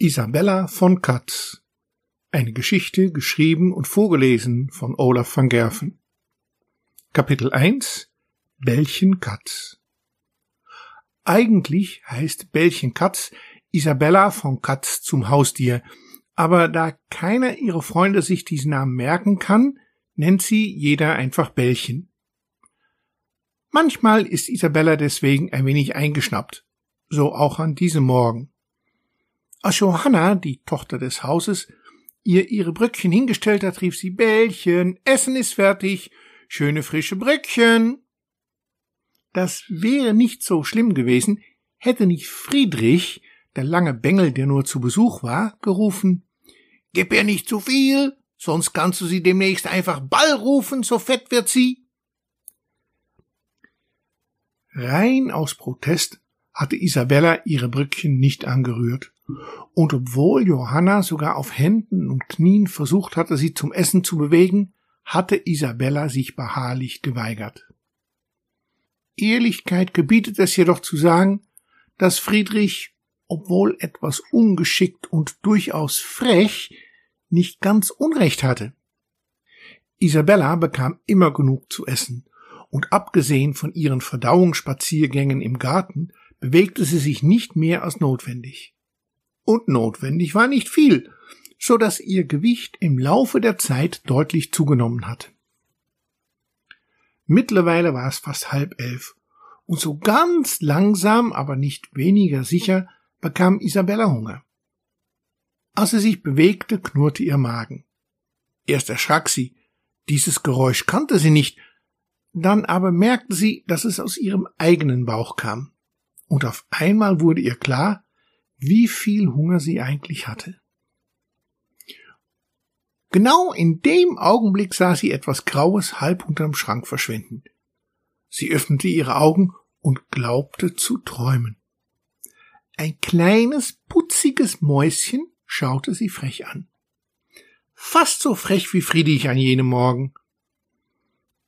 Isabella von Katz. Eine Geschichte geschrieben und vorgelesen von Olaf van Gerven. Kapitel 1 Bällchen Katz. Eigentlich heißt Bällchen Katz Isabella von Katz zum Haustier, aber da keiner ihrer Freunde sich diesen Namen merken kann, nennt sie jeder einfach Bällchen. Manchmal ist Isabella deswegen ein wenig eingeschnappt, so auch an diesem Morgen. Als Johanna, die Tochter des Hauses, ihr ihre Bröckchen hingestellt hat, rief sie Bällchen, Essen ist fertig, schöne frische Bröckchen. Das wäre nicht so schlimm gewesen, hätte nicht Friedrich, der lange Bengel, der nur zu Besuch war, gerufen Gib ihr nicht zu viel, sonst kannst du sie demnächst einfach Ball rufen, so fett wird sie. Rein aus Protest hatte Isabella ihre Brückchen nicht angerührt. Und obwohl Johanna sogar auf Händen und Knien versucht hatte, sie zum Essen zu bewegen, hatte Isabella sich beharrlich geweigert. Ehrlichkeit gebietet es jedoch zu sagen, dass Friedrich, obwohl etwas ungeschickt und durchaus frech, nicht ganz Unrecht hatte. Isabella bekam immer genug zu essen, und abgesehen von ihren Verdauungsspaziergängen im Garten bewegte sie sich nicht mehr als notwendig. Und notwendig war nicht viel, so dass ihr Gewicht im Laufe der Zeit deutlich zugenommen hat. Mittlerweile war es fast halb elf, und so ganz langsam, aber nicht weniger sicher, bekam Isabella Hunger. Als sie sich bewegte, knurrte ihr Magen. Erst erschrak sie, dieses Geräusch kannte sie nicht, dann aber merkte sie, dass es aus ihrem eigenen Bauch kam und auf einmal wurde ihr klar, wie viel Hunger sie eigentlich hatte. Genau in dem Augenblick sah sie etwas Graues halb unterm Schrank verschwinden. Sie öffnete ihre Augen und glaubte zu träumen. Ein kleines, putziges Mäuschen schaute sie frech an. Fast so frech wie Friedrich an jenem Morgen.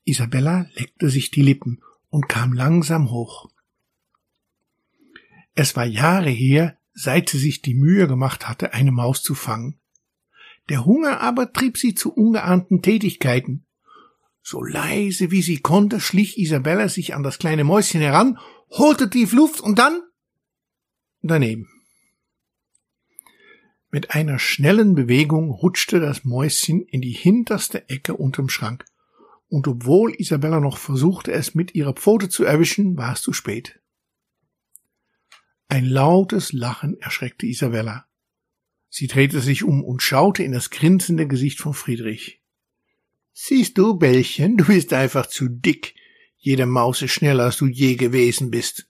Isabella leckte sich die Lippen und kam langsam hoch. Es war Jahre her, seit sie sich die Mühe gemacht hatte, eine Maus zu fangen. Der Hunger aber trieb sie zu ungeahnten Tätigkeiten. So leise wie sie konnte, schlich Isabella sich an das kleine Mäuschen heran, holte tief Luft und dann daneben. Mit einer schnellen Bewegung rutschte das Mäuschen in die hinterste Ecke unterm Schrank, und obwohl Isabella noch versuchte, es mit ihrer Pfote zu erwischen, war es zu spät. Ein lautes Lachen erschreckte Isabella. Sie drehte sich um und schaute in das grinsende Gesicht von Friedrich. Siehst du, Bällchen, du bist einfach zu dick. Jede Maus ist schneller, als du je gewesen bist.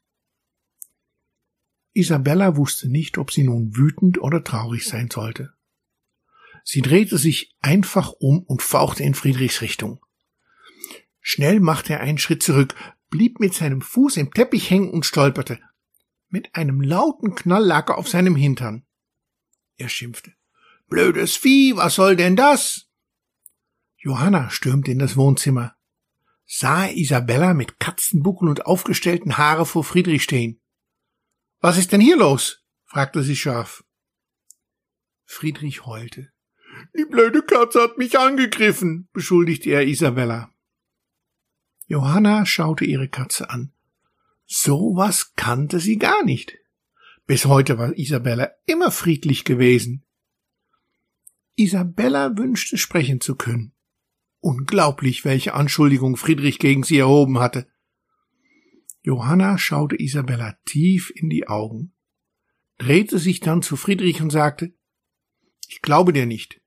Isabella wusste nicht, ob sie nun wütend oder traurig sein sollte. Sie drehte sich einfach um und fauchte in Friedrichs Richtung. Schnell machte er einen Schritt zurück, blieb mit seinem Fuß im Teppich hängen und stolperte. Mit einem lauten Knall lag er auf seinem Hintern. Er schimpfte. Blödes Vieh, was soll denn das? Johanna stürmte in das Wohnzimmer, sah Isabella mit Katzenbuckel und aufgestellten Haare vor Friedrich stehen. Was ist denn hier los? fragte sie scharf. Friedrich heulte. Die blöde Katze hat mich angegriffen, beschuldigte er Isabella. Johanna schaute ihre Katze an. So was kannte sie gar nicht. Bis heute war Isabella immer friedlich gewesen. Isabella wünschte sprechen zu können. Unglaublich, welche Anschuldigung Friedrich gegen sie erhoben hatte. Johanna schaute Isabella tief in die Augen, drehte sich dann zu Friedrich und sagte, ich glaube dir nicht.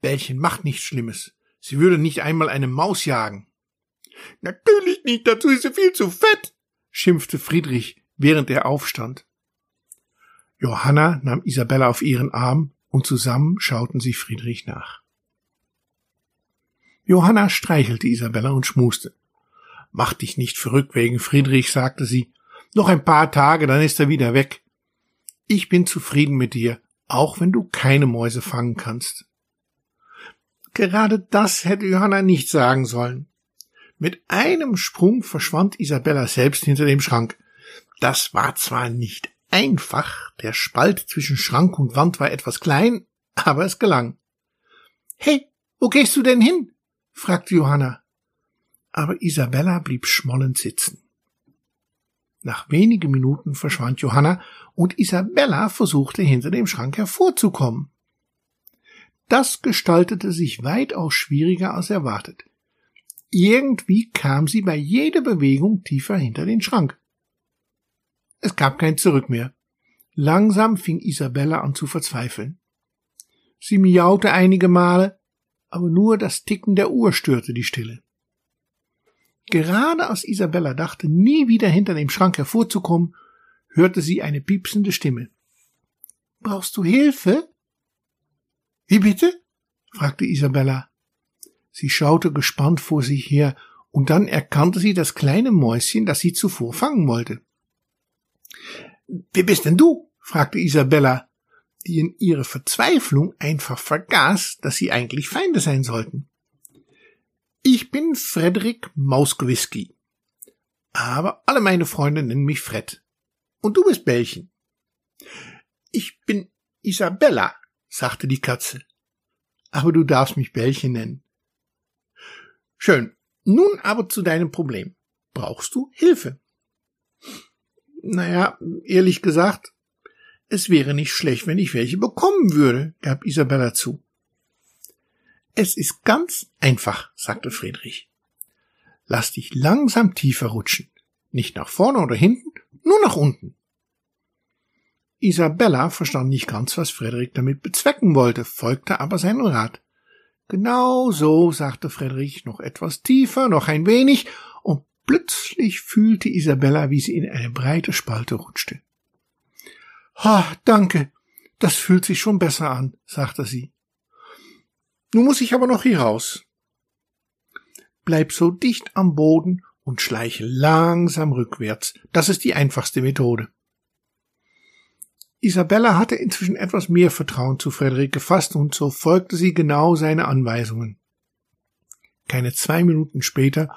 Bällchen macht nichts Schlimmes. Sie würde nicht einmal eine Maus jagen. Natürlich nicht, dazu ist sie viel zu fett, schimpfte Friedrich, während er aufstand. Johanna nahm Isabella auf ihren Arm und zusammen schauten sie Friedrich nach. Johanna streichelte Isabella und schmuste. Mach dich nicht verrückt wegen Friedrich, sagte sie. Noch ein paar Tage, dann ist er wieder weg. Ich bin zufrieden mit dir, auch wenn du keine Mäuse fangen kannst. Gerade das hätte Johanna nicht sagen sollen. Mit einem Sprung verschwand Isabella selbst hinter dem Schrank. Das war zwar nicht einfach, der Spalt zwischen Schrank und Wand war etwas klein, aber es gelang. Hey, wo gehst du denn hin? fragte Johanna. Aber Isabella blieb schmollend sitzen. Nach wenigen Minuten verschwand Johanna und Isabella versuchte hinter dem Schrank hervorzukommen. Das gestaltete sich weitaus schwieriger als erwartet. Irgendwie kam sie bei jeder Bewegung tiefer hinter den Schrank. Es gab kein Zurück mehr. Langsam fing Isabella an zu verzweifeln. Sie miaute einige Male, aber nur das Ticken der Uhr störte die Stille. Gerade als Isabella dachte, nie wieder hinter dem Schrank hervorzukommen, hörte sie eine piepsende Stimme. Brauchst du Hilfe? Wie bitte? fragte Isabella. Sie schaute gespannt vor sich her, und dann erkannte sie das kleine Mäuschen, das sie zuvor fangen wollte. Wer bist denn du? fragte Isabella, die in ihrer Verzweiflung einfach vergaß, dass sie eigentlich Feinde sein sollten. Ich bin Frederik Mausgewiski. Aber alle meine Freunde nennen mich Fred. Und du bist Bällchen. Ich bin Isabella, sagte die Katze. Aber du darfst mich Bällchen nennen. Schön. Nun aber zu deinem Problem. Brauchst du Hilfe? Naja, ehrlich gesagt, es wäre nicht schlecht, wenn ich welche bekommen würde, gab Isabella zu. Es ist ganz einfach, sagte Friedrich. Lass dich langsam tiefer rutschen. Nicht nach vorne oder hinten, nur nach unten. Isabella verstand nicht ganz, was Frederik damit bezwecken wollte, folgte aber seinem Rat. Genau so, sagte Frederik, noch etwas tiefer, noch ein wenig, und plötzlich fühlte Isabella, wie sie in eine breite Spalte rutschte. Ha, danke, das fühlt sich schon besser an, sagte sie. Nun muss ich aber noch hier raus. Bleib so dicht am Boden und schleiche langsam rückwärts. Das ist die einfachste Methode. Isabella hatte inzwischen etwas mehr Vertrauen zu Frederik gefasst und so folgte sie genau seine Anweisungen. Keine zwei Minuten später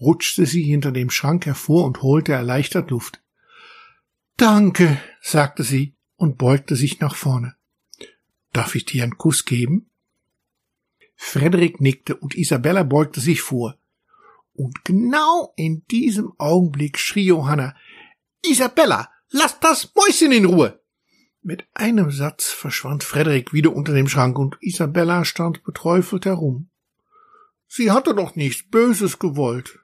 rutschte sie hinter dem Schrank hervor und holte erleichtert Luft. Danke, sagte sie und beugte sich nach vorne. Darf ich dir einen Kuss geben? Frederik nickte und Isabella beugte sich vor. Und genau in diesem Augenblick schrie Johanna Isabella, lass das Mäuschen in Ruhe. Mit einem Satz verschwand Frederik wieder unter dem Schrank und Isabella stand beträufelt herum. Sie hatte doch nichts Böses gewollt.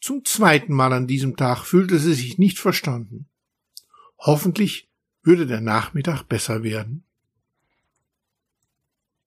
Zum zweiten Mal an diesem Tag fühlte sie sich nicht verstanden. Hoffentlich würde der Nachmittag besser werden.